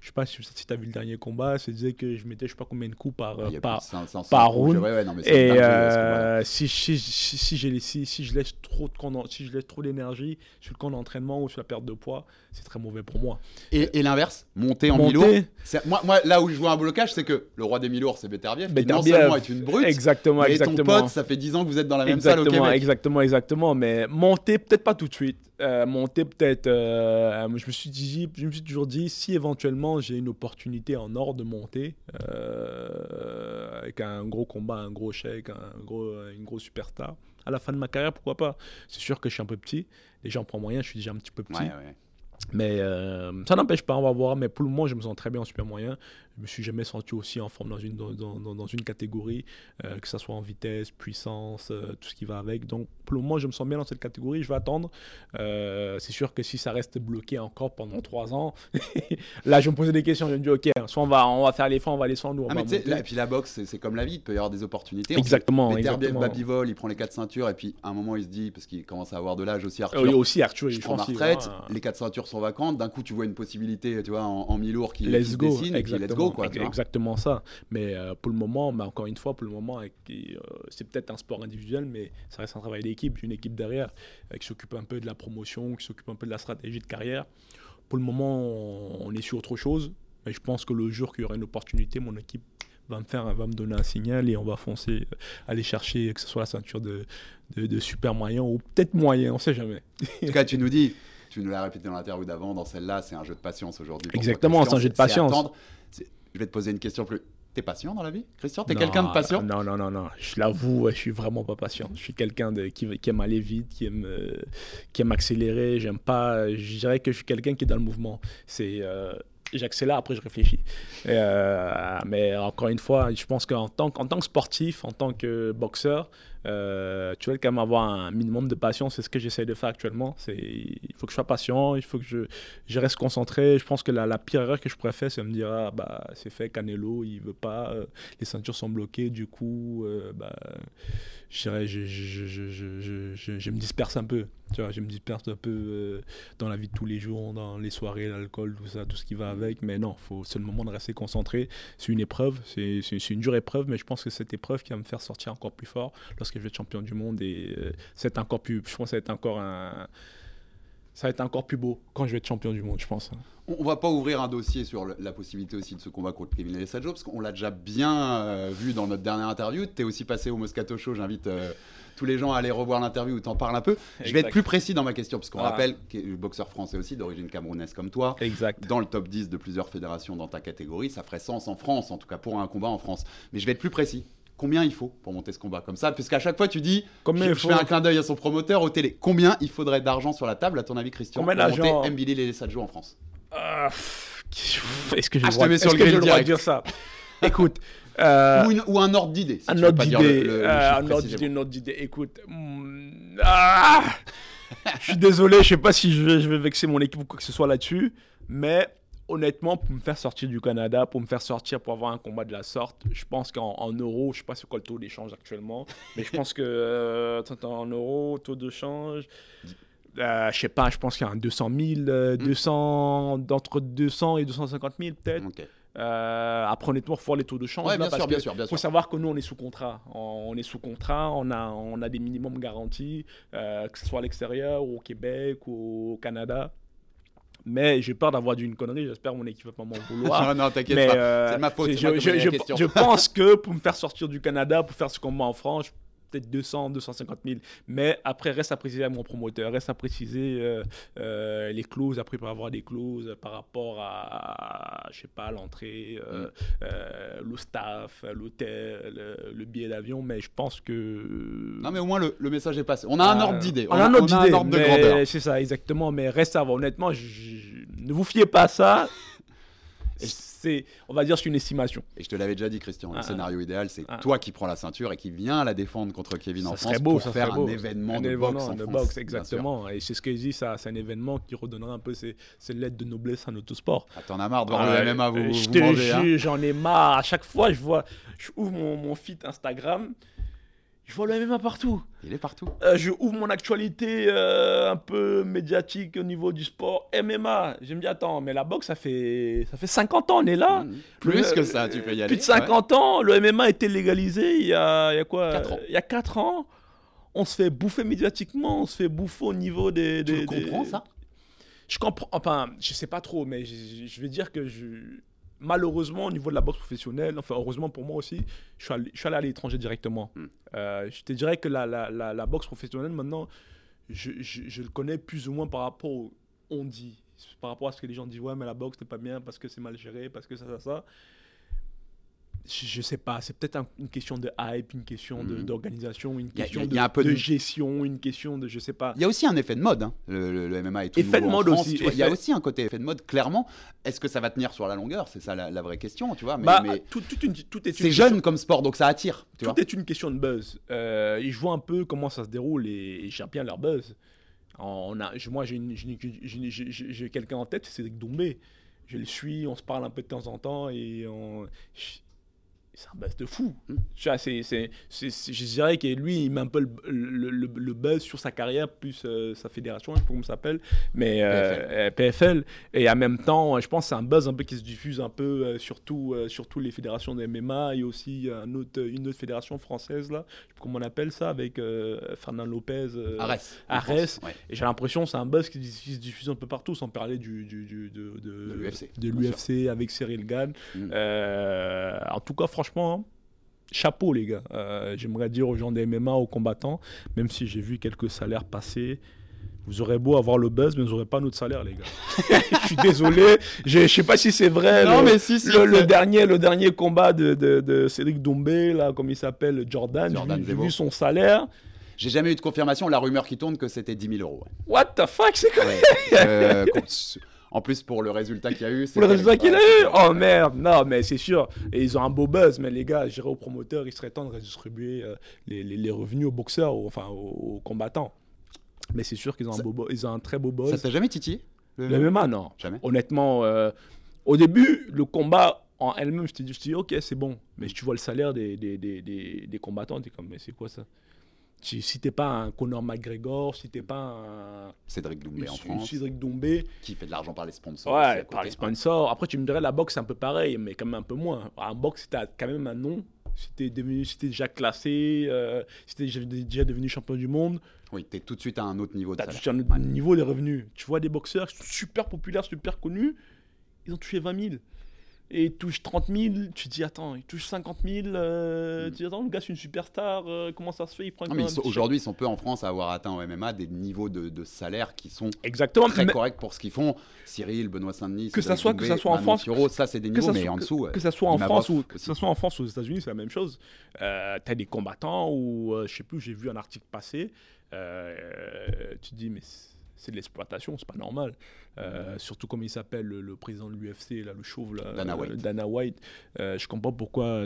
je sais pas si, tu as vu le dernier combat, c'est disait que je mettais je sais pas combien de coups par, par, plus de 500, par 500 round. Ouais, ouais, non, mais c'est et euh, si, si, si, si j'ai les- si, si je laisse trop de si je laisse trop d'énergie sur le camp d'entraînement ou sur la perte de poids, c'est très mauvais pour moi. Et, et l'inverse, monter en c'est- Moi, moi, là où je vois un blocage, c'est que le roi des mi-lourds, c'est Beterbiev, qui non seulement est une brute, Exactement, mais exactement. ton pote, ça fait 10 ans que vous êtes dans la même salle au Québec. exactement, exactement. Mais monter, peut-être pas tout de suite. Euh, monter, peut-être. euh, je, me suis dit, je me suis toujours dit, si éventuellement j'ai une opportunité en or de monter, euh, avec un gros combat, un gros chèque, un gros, une grosse superstar, à la fin de ma carrière, pourquoi pas? C'est sûr que je suis un peu petit. Les gens prennent moyen, je suis déjà un petit peu petit. Ouais, ouais. Mais ça n'empêche pas, on va voir. Mais pour le moment, je me sens très bien en super moyen. Je me suis jamais senti aussi en forme dans une, dans, dans- dans une catégorie, euh, que ce soit en vitesse, puissance, euh, tout ce qui va avec. Donc pour le moment, je me sens bien dans cette catégorie. Je vais attendre. Euh, c'est sûr que si ça reste bloqué encore pendant trois ans, [LAUGHS] là, je me poser des questions. Je me dis, ok, soit on va, on va faire l'effort, on va descendre on Ah, va mais là, et puis la boxe, c'est- comme la vie, il peut y avoir des opportunités. Exactement, exactement. Babivol, il prend les quatre ceintures, et puis à un moment, il se dit, parce qu'il commence à avoir de l'âge aussi, Arthur. Euh, aussi, Arthur, je prends ma retraite, les quatre ceintures sont vacantes, d'un coup tu vois une possibilité, tu vois, en, en mi-lourd qui, qui se go, dessine, et puis let's exactement, go, quoi. exactement ça. Mais euh, pour le moment, bah, encore une fois, pour le moment, euh, c'est peut-être un sport individuel, mais ça reste un travail d'équipe, une équipe derrière euh, qui s'occupe un peu de la promotion, qui s'occupe un peu de la stratégie de carrière. Pour le moment, on, est sur autre chose, mais je pense que le jour qu'il y aura une opportunité, mon équipe va me faire, va me donner un signal et on va foncer, aller chercher que ce soit la ceinture de, de, de super moyen ou peut-être moyen, on sait jamais. En tout cas, tu nous dis, tu nous l'as répété dans l'interview d'avant, dans celle-là, c'est un jeu de patience aujourd'hui. Exactement, c'est un jeu de patience. Je vais te poser une question plus. T'es patient dans la vie, Christian? T'es quelqu'un de patient? Non, non, non, non. Je l'avoue, je suis vraiment pas patient. Je suis quelqu'un de, qui, qui aime aller vite, qui aime, euh, qui aime accélérer. J'aime pas. Je dirais que je suis quelqu'un qui est dans le mouvement. C'est. euh, J'accélère, après je réfléchis. Euh, mais encore une fois, je pense qu'en tant, tant que sportif, en tant que boxeur, euh, tu dois quand même avoir un minimum de patience. C'est ce que j'essaie de faire actuellement. Il faut que je sois patient, il faut que je, reste concentré. Je pense que la, pire erreur que je pourrais faire, c'est me dire ah, bah, c'est fait, Canelo, il veut pas, euh, les ceintures sont bloquées, du coup, je me disperse un peu. Tu vois, je me disperse un peu euh, dans la vie de tous les jours, dans les soirées, l'alcool, tout ça, tout ce qui va avec. Mais non, faut, c'est le moment de rester concentré. C'est une épreuve, c'est, c'est, c'est une dure épreuve, mais je pense que c'est cette épreuve qui va me faire sortir encore plus fort lorsque je vais être champion du monde. Et euh, c'est encore plus, je pense que ça va être encore un. Ça va être encore plus beau quand je vais être champion du monde, je pense. On on va pas ouvrir un dossier sur le- la possibilité aussi de ce combat contre Kevin Alessandro, parce qu'on l'a déjà bien euh, vu dans notre dernière interview. Tu es aussi passé au Moscato Show, j'invite euh, tous les gens à aller revoir l'interview où tu en parles un peu. Je vais être plus précis dans ma question, parce qu'on Ah. rappelle que le boxeur français aussi, d'origine camerounaise comme toi, Exact. dans le top 10 de plusieurs fédérations dans ta catégorie, ça ferait sens en France, en tout cas pour un combat en France. Mais je vais être plus précis. Combien il faut pour monter ce combat comme ça? Puisqu'à chaque fois tu dis, Combien je, il je faut? fais un clin d'œil à son promoteur au télé. Combien il faudrait d'argent sur la table, à ton avis, Christian, Combien pour monter Mbili et Sadjo en France? Ah, pff, Est-ce que j'ai Ah, le je droit, le droit de dire ça? [LAUGHS] Écoute, euh, ou, une- ou un ordre d'idée. si un ordre d'idée, euh, un ordre d'idée, un ordre d'idée. Écoute, mm, ah, [LAUGHS] je suis désolé, je sais pas si je vais, je vais vexer mon équipe ou quoi que ce soit là-dessus, mais honnêtement, pour me faire sortir du Canada, pour me faire sortir pour avoir un combat de la sorte, je pense qu'en en euros, je sais pas c'est quoi le taux d'échange actuellement, mais je pense que euh, en euros, taux de change. Euh, je sais pas, je pense qu'il y a un 200 000, euh, Hmm. 200, d'entre 200 et 250 000 peut-être. Ok. Euh, après, honnêtement, il faut voir les taux de change. Ouais, là, bien parce sûr, bien sûr, bien faut sûr. savoir que nous, on est sous contrat. On, est sous contrat, on a, on a des minimums garantis, euh, que ce soit à l'extérieur, ou au Québec, ou au Canada. Mais j'ai peur d'avoir dit une connerie, j'espère mon équipe va pas m'en vouloir. [LAUGHS] non, non, t'inquiète pas. euh, c'est ma faute. je, je- pense que pour me faire sortir du Canada, pour faire ce combat en France, peut-être 200, 250 000. Mais après, reste à préciser à mon promoteur, reste à préciser euh, euh, les clauses. Après, il peut avoir des clauses par rapport à, je sais pas, l'entrée, euh, Mm. le staff, l'hôtel, le, le billet d'avion. Mais je pense que. Non, mais au moins le, le message est passé. On a un ordre d'idée. On a un ordre d'idée. de grandeur. C'est ça, exactement. Mais reste à voir. Honnêtement, je- je- ne vous fiez pas à ça. C'est, on va dire, c'est une estimation. Et je te l'avais déjà dit, Christian, le Ah, scénario idéal, c'est ah. toi qui prends la ceinture et qui viens la défendre contre Kevin en ça France serait beau, pour ça faire beau. un événement Un de événement boxe en de France. boxe, exactement. Et c'est ce que je dis, ça, c'est un événement qui redonnera un peu ses, ses lettres de noblesse à notre sport. Ah, T'en as marre de voir Ah, le MMA vous, euh, vous je te hein. jure, j'en ai marre. À chaque fois, je vois, je ouvre mon, mon feed Instagram, je vois le MMA partout. Il est partout. Euh, je ouvre mon actualité euh, un peu médiatique au niveau du sport. MMA, je me dis, attends, mais la boxe, ça fait, ça fait 50 ans, on est là. Mmh. Plus Le- que ça, tu peux y aller. Plus de 50 ans, le MMA a été légalisé il y a, il y a quoi? Quatre ans. Il y a 4 ans. On se fait bouffer médiatiquement, on se fait bouffer au niveau des. Tu des- le comprends, des- ça? Je comprends. Enfin, je sais pas trop, mais je, je vais dire que je. Malheureusement, au niveau de la boxe professionnelle, enfin, heureusement pour moi aussi, je suis allé, je suis allé à l'étranger directement. Hmm. Euh, je te dirais que la, la, la, la boxe professionnelle, maintenant, je, je, je le connais plus ou moins par rapport au on dit. Par rapport à ce que les gens disent, ouais, mais la boxe, c'est pas bien parce que c'est mal géré, parce que ça, ça, ça. Je, sais pas, c'est peut-être un- une question de hype, une question Mhm. d'organisation, une y a- question il y a- de, il y a un peu de de- gestion, une question de je sais pas. Il y a aussi un effet de mode, hein, le, le- le MMA est tout Effet de mode France, aussi. Il y a aussi un côté effet de mode, clairement. Est-ce que ça va tenir sur la longueur? C'est ça la, la vraie question, tu vois. Mais, Bah, mais tout, toute une- tout est c'est question- jeune comme sport, donc ça attire, tu tout vois. est une question de buzz. Euh, je vois un peu comment ça se déroule et, et j'aime bien leur buzz. On a, moi, j'ai quelqu'un en tête, c'est Doumbé. Je le suis, on se parle un peu de temps en temps et on... c'est un buzz de fou. C'est- c'est- c'est- je dirais que lui, il met un peu le, le- le- le buzz sur sa carrière, plus euh, sa fédération, je sais pas comment ça s'appelle, mais euh, PFL. Et en même temps, je pense que c'est un buzz un peu qui se diffuse un peu euh, sur, tout, euh, sur toutes les fédérations de MMA et aussi un autre, une autre fédération française, là, je sais pas comment on appelle ça, avec Fernand Lopez. Arès. ouais. et j'ai l'impression que c'est un buzz qui se diffuse un peu partout, sans parler du, du, du- de, de, De l'UFC, avec Cyril Gann. Mm. En tout cas, franchement, chapeau les gars. Euh, J'aimerais dire aux gens des MMA, aux combattants, même si j'ai vu quelques salaires passer. Vous aurez beau avoir le buzz, mais vous n'aurez pas notre salaire, les gars. [LAUGHS] Je suis désolé. Je ne sais pas si c'est vrai. Non, le, mais si, si, le, dernier, le dernier combat de, de, de Cédric Doumbé, là, comme il s'appelle, Jordan, Jordan j'ai vu- son salaire. J'ai jamais eu de confirmation. La rumeur qui tourne que c'était 10 000 euros. What the fuck, c'est quoi? Ouais. Euh, [LAUGHS] en plus, pour le résultat qu'il y a eu, Pour le résultat qu'il a eu Oh merde Non, mais c'est sûr. Et ils ont un beau buzz, mais les gars, j'irai aux promoteurs, il serait temps de redistribuer euh, les, les- les revenus aux boxeurs, aux- enfin aux, aux combattants. Mais c'est sûr qu'ils ont, un Ça- beau, ils ont un très beau Ça buzz. t'a jamais titillé le- Le MMA, non. Jamais. Honnêtement, euh, au début, le combat en elle-même, je t'ai dit, je t'ai dit, ok, c'est bon. Mais tu vois le salaire des, des, des, des, des combattants, t'es comme, mais c'est quoi ça? Si, si t'es pas un Conor McGregor, si t'es pas un Cédric Doumbé en Cédric France, Doumbé, qui fait de l'argent par les sponsors. Ouais, par les sponsors. Après, tu me dirais, la boxe, c'est un peu pareil, mais quand même un peu moins. En boxe, t'as quand même un nom, si t'es déjà classé, euh, si t'es déjà, devenu champion du monde, Oui, t'es tout de suite à un autre niveau de salaire. touché un autre niveau des revenus. Tu vois des boxeurs super populaires, super connus, ils ont touché 20 000. Et ils touchent 30 000, tu te dis, attends, ils touchent 50 000, euh, tu te dis, attends, le gars, c'est une superstar, euh, comment ça se fait Il prend aujourd'hui, ils sont peu en France à avoir atteint au MMA des niveaux de, de salaire qui sont. Exactement. très mais- corrects pour ce qu'ils font. Cyril, Benoît Saint-Denis, Que ça Cédric soit- que ça soit en France, ça c'est des que niveaux, ça, mais en que- dessous. que ça soit en France ou que ça soit en France ou aux États-Unis, c'est la même chose. Euh, t'as des combattants ou euh, je sais plus, j'ai vu un article passer. tu te dis mais c'est- de l'exploitation, c'est pas normal. Euh, surtout comme il s'appelle le, le président de l'UFC là, le chauve là, Dana euh, White. Dana White. Euh, je comprends pas pourquoi.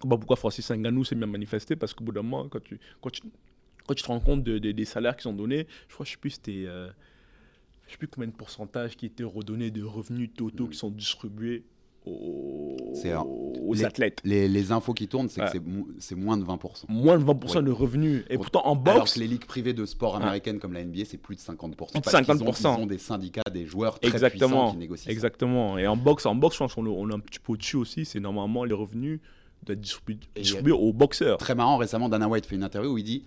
pourquoi Francis Ngannou s'est bien manifesté parce qu'au bout d'un moment, quand tu, quand tu, quand tu te rends compte de- de- des salaires qui sont donnés, je crois, je sais plus, c'était. euh, je sais plus combien de pourcentage qui étaient redonnés de revenus totaux qui sont distribués aux, les- athlètes. Les, les infos qui tournent, c'est Ouais. que c'est mo- c'est moins de 20%. Moins de 20% Ouais. de revenus. Et pourtant, en Alors boxe, que les ligues privées de sport américaines comme la NBA, c'est plus de 50%. Plus de parce qu'ils ont- 50%. Ils ont, des syndicats, des joueurs très exactement. puissants qui négocient. ça. Exactement. Et en boxe, en boxe, je pense qu'on est- on est un petit peu au-dessus aussi. C'est normalement les revenus doivent être distribués, distribués aux boxeurs. Très marrant, récemment, Dana White fait une interview où il dit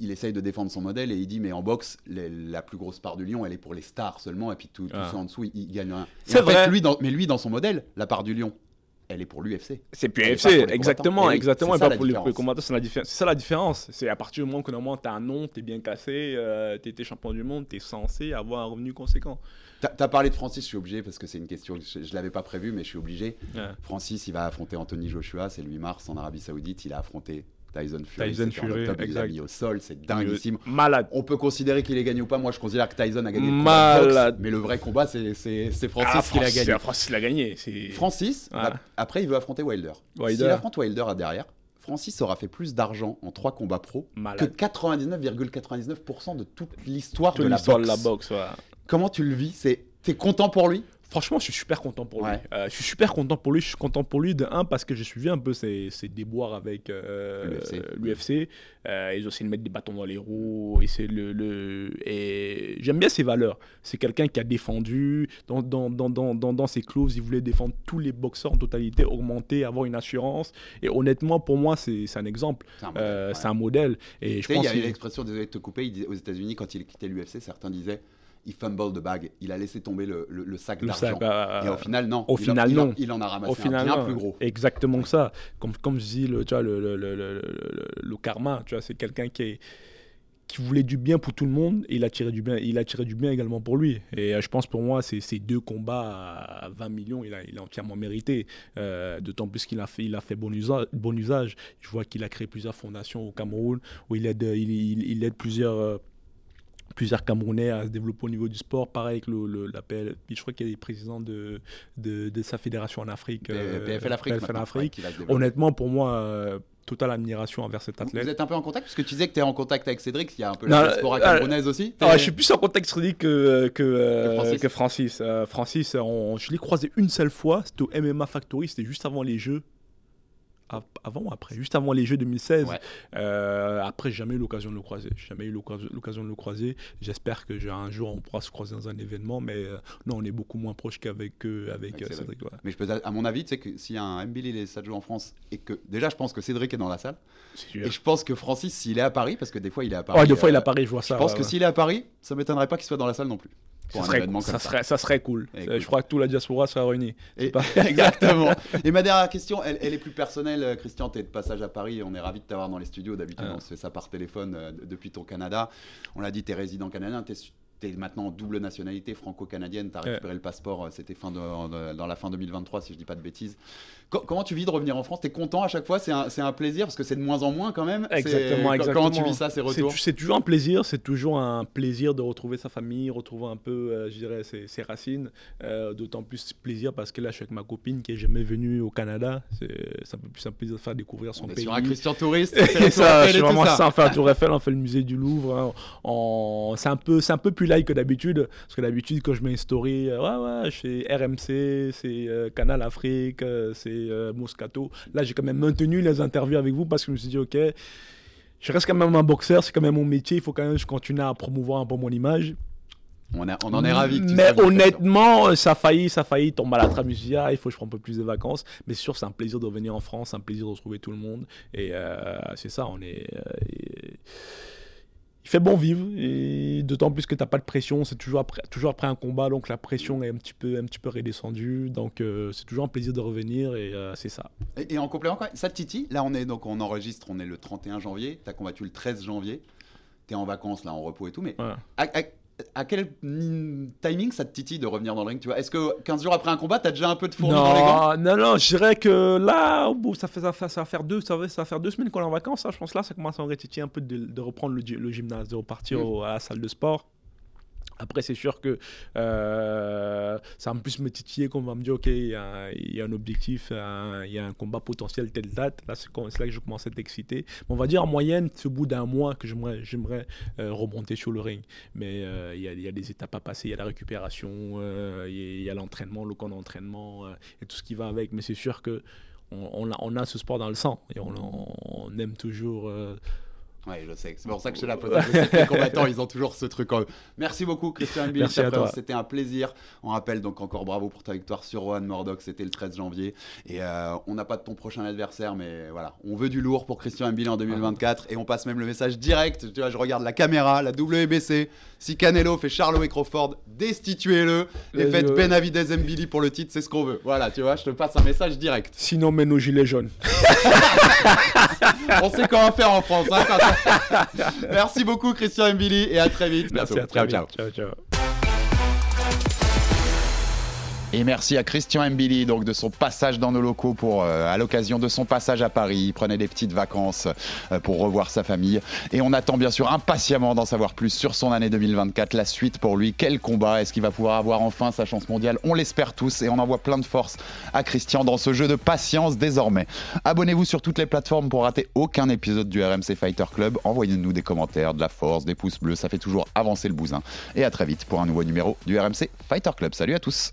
il essaye de défendre son modèle et il dit mais en boxe les- la plus grosse part du lion elle est pour les stars seulement et puis tout, tout Ah. en dessous ils gagnent rien. C'est fait, vrai. lui dans, mais lui dans son modèle la part du lion elle est pour l'UFC. C'est plus UFC, exactement, oui, exactement. Et pas pour les, combattants, c'est la différence. C'est ça la différence. C'est à partir du moment que tu as un nom, tu es bien classé, euh, été champion du monde, tu es censé avoir un revenu conséquent. T'as as parlé de Francis, je suis obligé parce que c'est une question que je, je l'avais pas prévue mais je suis obligé. Ouais. Francis il va affronter Anthony Joshua, c'est le 8 mars en Arabie Saoudite, il a affronté Tyson Fury. Tyson Fury, il mis au sol, c'est dinguissime. Malade. On peut considérer qu'il ait gagné ou pas. Moi, je considère que Tyson a gagné le boxe, Malade. mais le vrai combat, c'est Francis Ah, qui l'a Francis- gagné. Francis l'a gagné. Francis, va- après, il veut affronter Wilder. Wilder. S'il affronte Wilder à derrière, Francis aura fait plus d'argent en trois combats pro que Malade. 99,99% de toute l'histoire de, de la boxe, ouais. Comment tu le vis? C'est T'es content pour lui? Franchement, je suis super content pour lui. Ouais. Euh, je suis super content pour lui. Je suis content pour lui de un parce que j'ai suivi un peu ses, ses déboires avec euh, L'UFC. Euh, ils ont essayé de mettre des bâtons dans les roues. Et c'est le, le- et j'aime bien ses valeurs. C'est quelqu'un qui a défendu dans, dans, dans, dans, dans, dans ses clauses. Il voulait défendre tous les boxeurs en totalité, augmenter, avoir une assurance. Et honnêtement, pour moi, c'est un exemple. C'est un modèle, Euh, ouais. C'est un modèle. Et je sais, il pense y qu'il- l'expression, désolé de te couper, aux États-Unis, quand il quittait l'UFC, certains disaient il fumble the bag. Il a laissé tomber le, le- le sac d'argent. euh, Et au final, non. au Il final, il en- non. Il en a ramassé au final, un bien non. plus gros. Exactement que ça. Comme, comme je dis, le, tu vois, karma, tu vois, c'est quelqu'un qui est qui voulait du bien pour tout le monde et il a tiré du bien, il a tiré du bien également pour lui. Et euh, je pense pour moi, ces, ces deux combats à 20 millions, il a, il a entièrement mérité. Euh, D'autant plus qu'il a fait, il a fait bon usage. Bon usage. Je vois qu'il a créé plusieurs fondations au Cameroun où il aide, il, il- il aide plusieurs. euh, plusieurs Camerounais à se développer au niveau du sport. Pareil avec le, le- la PL, je crois qu'il est président de, de, de sa fédération en Afrique. euh, PFL Afrique. PFL Afrique. Honnêtement, pour moi, euh, totale admiration envers cet Vous athlète. êtes un peu en contact? Parce que tu disais que tu es en contact avec Cédric, il y a un peu la diaspora euh, camerounaise aussi. Ah, je suis plus en contact Rudy que, que, euh, Que Francis. que Francis. Francis, on- je l'ai croisé une seule fois, c'était au MMA Factory, c'était juste avant les Jeux. Avant ou après Juste avant les Jeux 2016. Ouais. Euh, après, j'ai jamais eu l'occasion de le croiser. J'ai jamais eu l'occasion de le croiser. J'espère que un jour on pourra se croiser dans un événement, mais euh, non, on est beaucoup moins proche qu'avec euh, avec, Avec euh, Cédric. Ouais. Mais je peux, à mon avis, tu sais que s'il y a un Mbili et ça joue en France et que déjà, je pense que Cédric est dans la salle et je pense que Francis, s'il est à Paris, parce que des fois il est à Paris. Ouais, deux fois, il euh, a Paris, je vois ça. Je pense ouais, que ouais. s'il est à Paris, ça m'étonnerait pas qu'il soit dans la salle non plus. Pour ça un serait, événement ça, comme ça. serait, ça serait cool. Écoute. Je crois que toute la diaspora sera réunie. Et- pas- [LAUGHS] Exactement. [LAUGHS] Et ma dernière question, elle, elle est plus personnelle. Euh, Christian, tu es de passage à Paris. On est ravi de t'avoir dans les studios. D'habitude, Ah. on se fait ça par téléphone euh, depuis ton Canada. On l'a dit, tu es résident canadien. Tu es, maintenant en double nationalité franco-canadienne. Tu as Ouais. récupéré le passeport. euh, C'était fin de- de- dans la fin 2023, si je dis pas de bêtises. Co- comment tu vis de revenir en France? Tu es content à chaque fois? C'est un, un plaisir parce que c'est de moins en moins quand même? Exactement, exactement. Comment tu vis ça, ces C'est- retours C'est toujours un plaisir, c'est toujours un plaisir de retrouver sa famille, retrouver un peu, euh, je dirais, ses, ses racines. Euh, D'autant plus plaisir parce que là, je suis avec ma copine qui est jamais venue au Canada. C'est un peu plus un plaisir de faire découvrir son On est pays. sur un Christian touriste. [LAUGHS] Et ça, je suis vraiment ça. ça. On fait la Tour Eiffel, on fait le musée du Louvre. hein. C'est un peu, c'est un peu plus light que d'habitude, parce que d'habitude quand je mets une story, euh, ouais ouais, chez RMC, c'est euh, Canal Afrique, euh, c'est euh, Moscato. Là, j'ai quand même maintenu les interviews avec vous parce que je me suis dit, ok, je reste quand même un boxeur, c'est quand même mon métier, il faut quand même que je continue à promouvoir un peu mon image. On, a- on en est ravis. Mais honnêtement, ça a failli, ça a failli tomber à la tramusia. Il faut que je prenne un peu plus de vacances. Mais c'est sûr, c'est un plaisir de revenir en France, un plaisir de retrouver tout le monde. Et euh, c'est ça, on est. euh, et- il fait bon vivre. Et d'autant plus que tu n'as pas de pression. C'est toujours après, toujours après un combat. Donc la pression est un petit peu, un petit peu redescendue. Donc euh, c'est toujours un plaisir de revenir. Et euh, c'est ça. Et, et en complément, quoi, ça titille Là, on est donc on enregistre, on est le 31 janvier. Tu as combattu le 13 janvier. Tu es en vacances, là, en repos et tout. Mais Ouais. à, à- à quel mm, timing ça te titille de revenir dans le ring tu vois? Est-ce que 15 jours après un combat, tu as déjà un peu de fourmi dans les gants? Non, non, non, je dirais que là, ça, fait, ça, fait- ça va faire deux, ça va, ça va faire deux semaines qu'on est en vacances. hein. Je pense là, ça commence à me un peu de, de reprendre le gymnase, de repartir Mm. au- à la salle de sport. Après, c'est sûr que euh, ça en plus me titiller qu'on va me dire, OK, il y, a un objectif, il y a un combat potentiel telle date. Là, c'est là que je commence à être excité. On va dire en moyenne, c'est au bout d'un mois que j'aimerais euh, remonter sur le ring. Mais euh, il y, a, des étapes à passer, il y a la récupération, il y a- l'entraînement, le camp d'entraînement et tout ce qui va avec. Mais c'est sûr que on, a, ce sport dans le sang et on aime toujours. Euh, Ouais, je sais. C'est pour ça que je te la pose. Sais que les combattants, ils ont toujours ce truc en eux. Merci beaucoup, Christian Mbili. Merci à toi. C'était un plaisir. On rappelle donc encore bravo pour ta victoire sur Rohan Murdoch. C'était le 13 janvier. Et euh, on n'a pas de ton prochain adversaire, mais voilà. On veut du lourd pour Christian Mbili en 2024. Et on passe même le message direct. Tu vois, je regarde la caméra, la WBC. Si Canelo fait Charlo et Crawford, destituez-le. Et faites go. Benavidez Mbili pour le titre, c'est ce qu'on veut. Voilà, tu vois, je te passe un message direct. Sinon, mets nos gilets jaunes. [LAUGHS] On sait comment faire en France. hein, quand- [LAUGHS] Merci beaucoup, Christian Mbili. Et à très vite. Merci à très ciao, vite. ciao. ciao, ciao. Et merci à Christian Mbili donc de son passage dans nos locaux pour euh, à l'occasion de son passage à Paris. Il prenait des petites vacances euh, pour revoir sa famille et on attend bien sûr impatiemment d'en savoir plus sur son année 2024, la suite pour lui. Quel combat est-ce qu'il va pouvoir avoir enfin sa chance mondiale? On l'espère tous et on envoie plein de force à Christian dans ce jeu de patience désormais. Abonnez-vous sur toutes les plateformes pour rater aucun épisode du RMC Fighter Club. Envoyez-nous des commentaires, de la force, des pouces bleus, ça fait toujours avancer le bousin. Et à très vite pour un nouveau numéro du RMC Fighter Club. Salut à tous.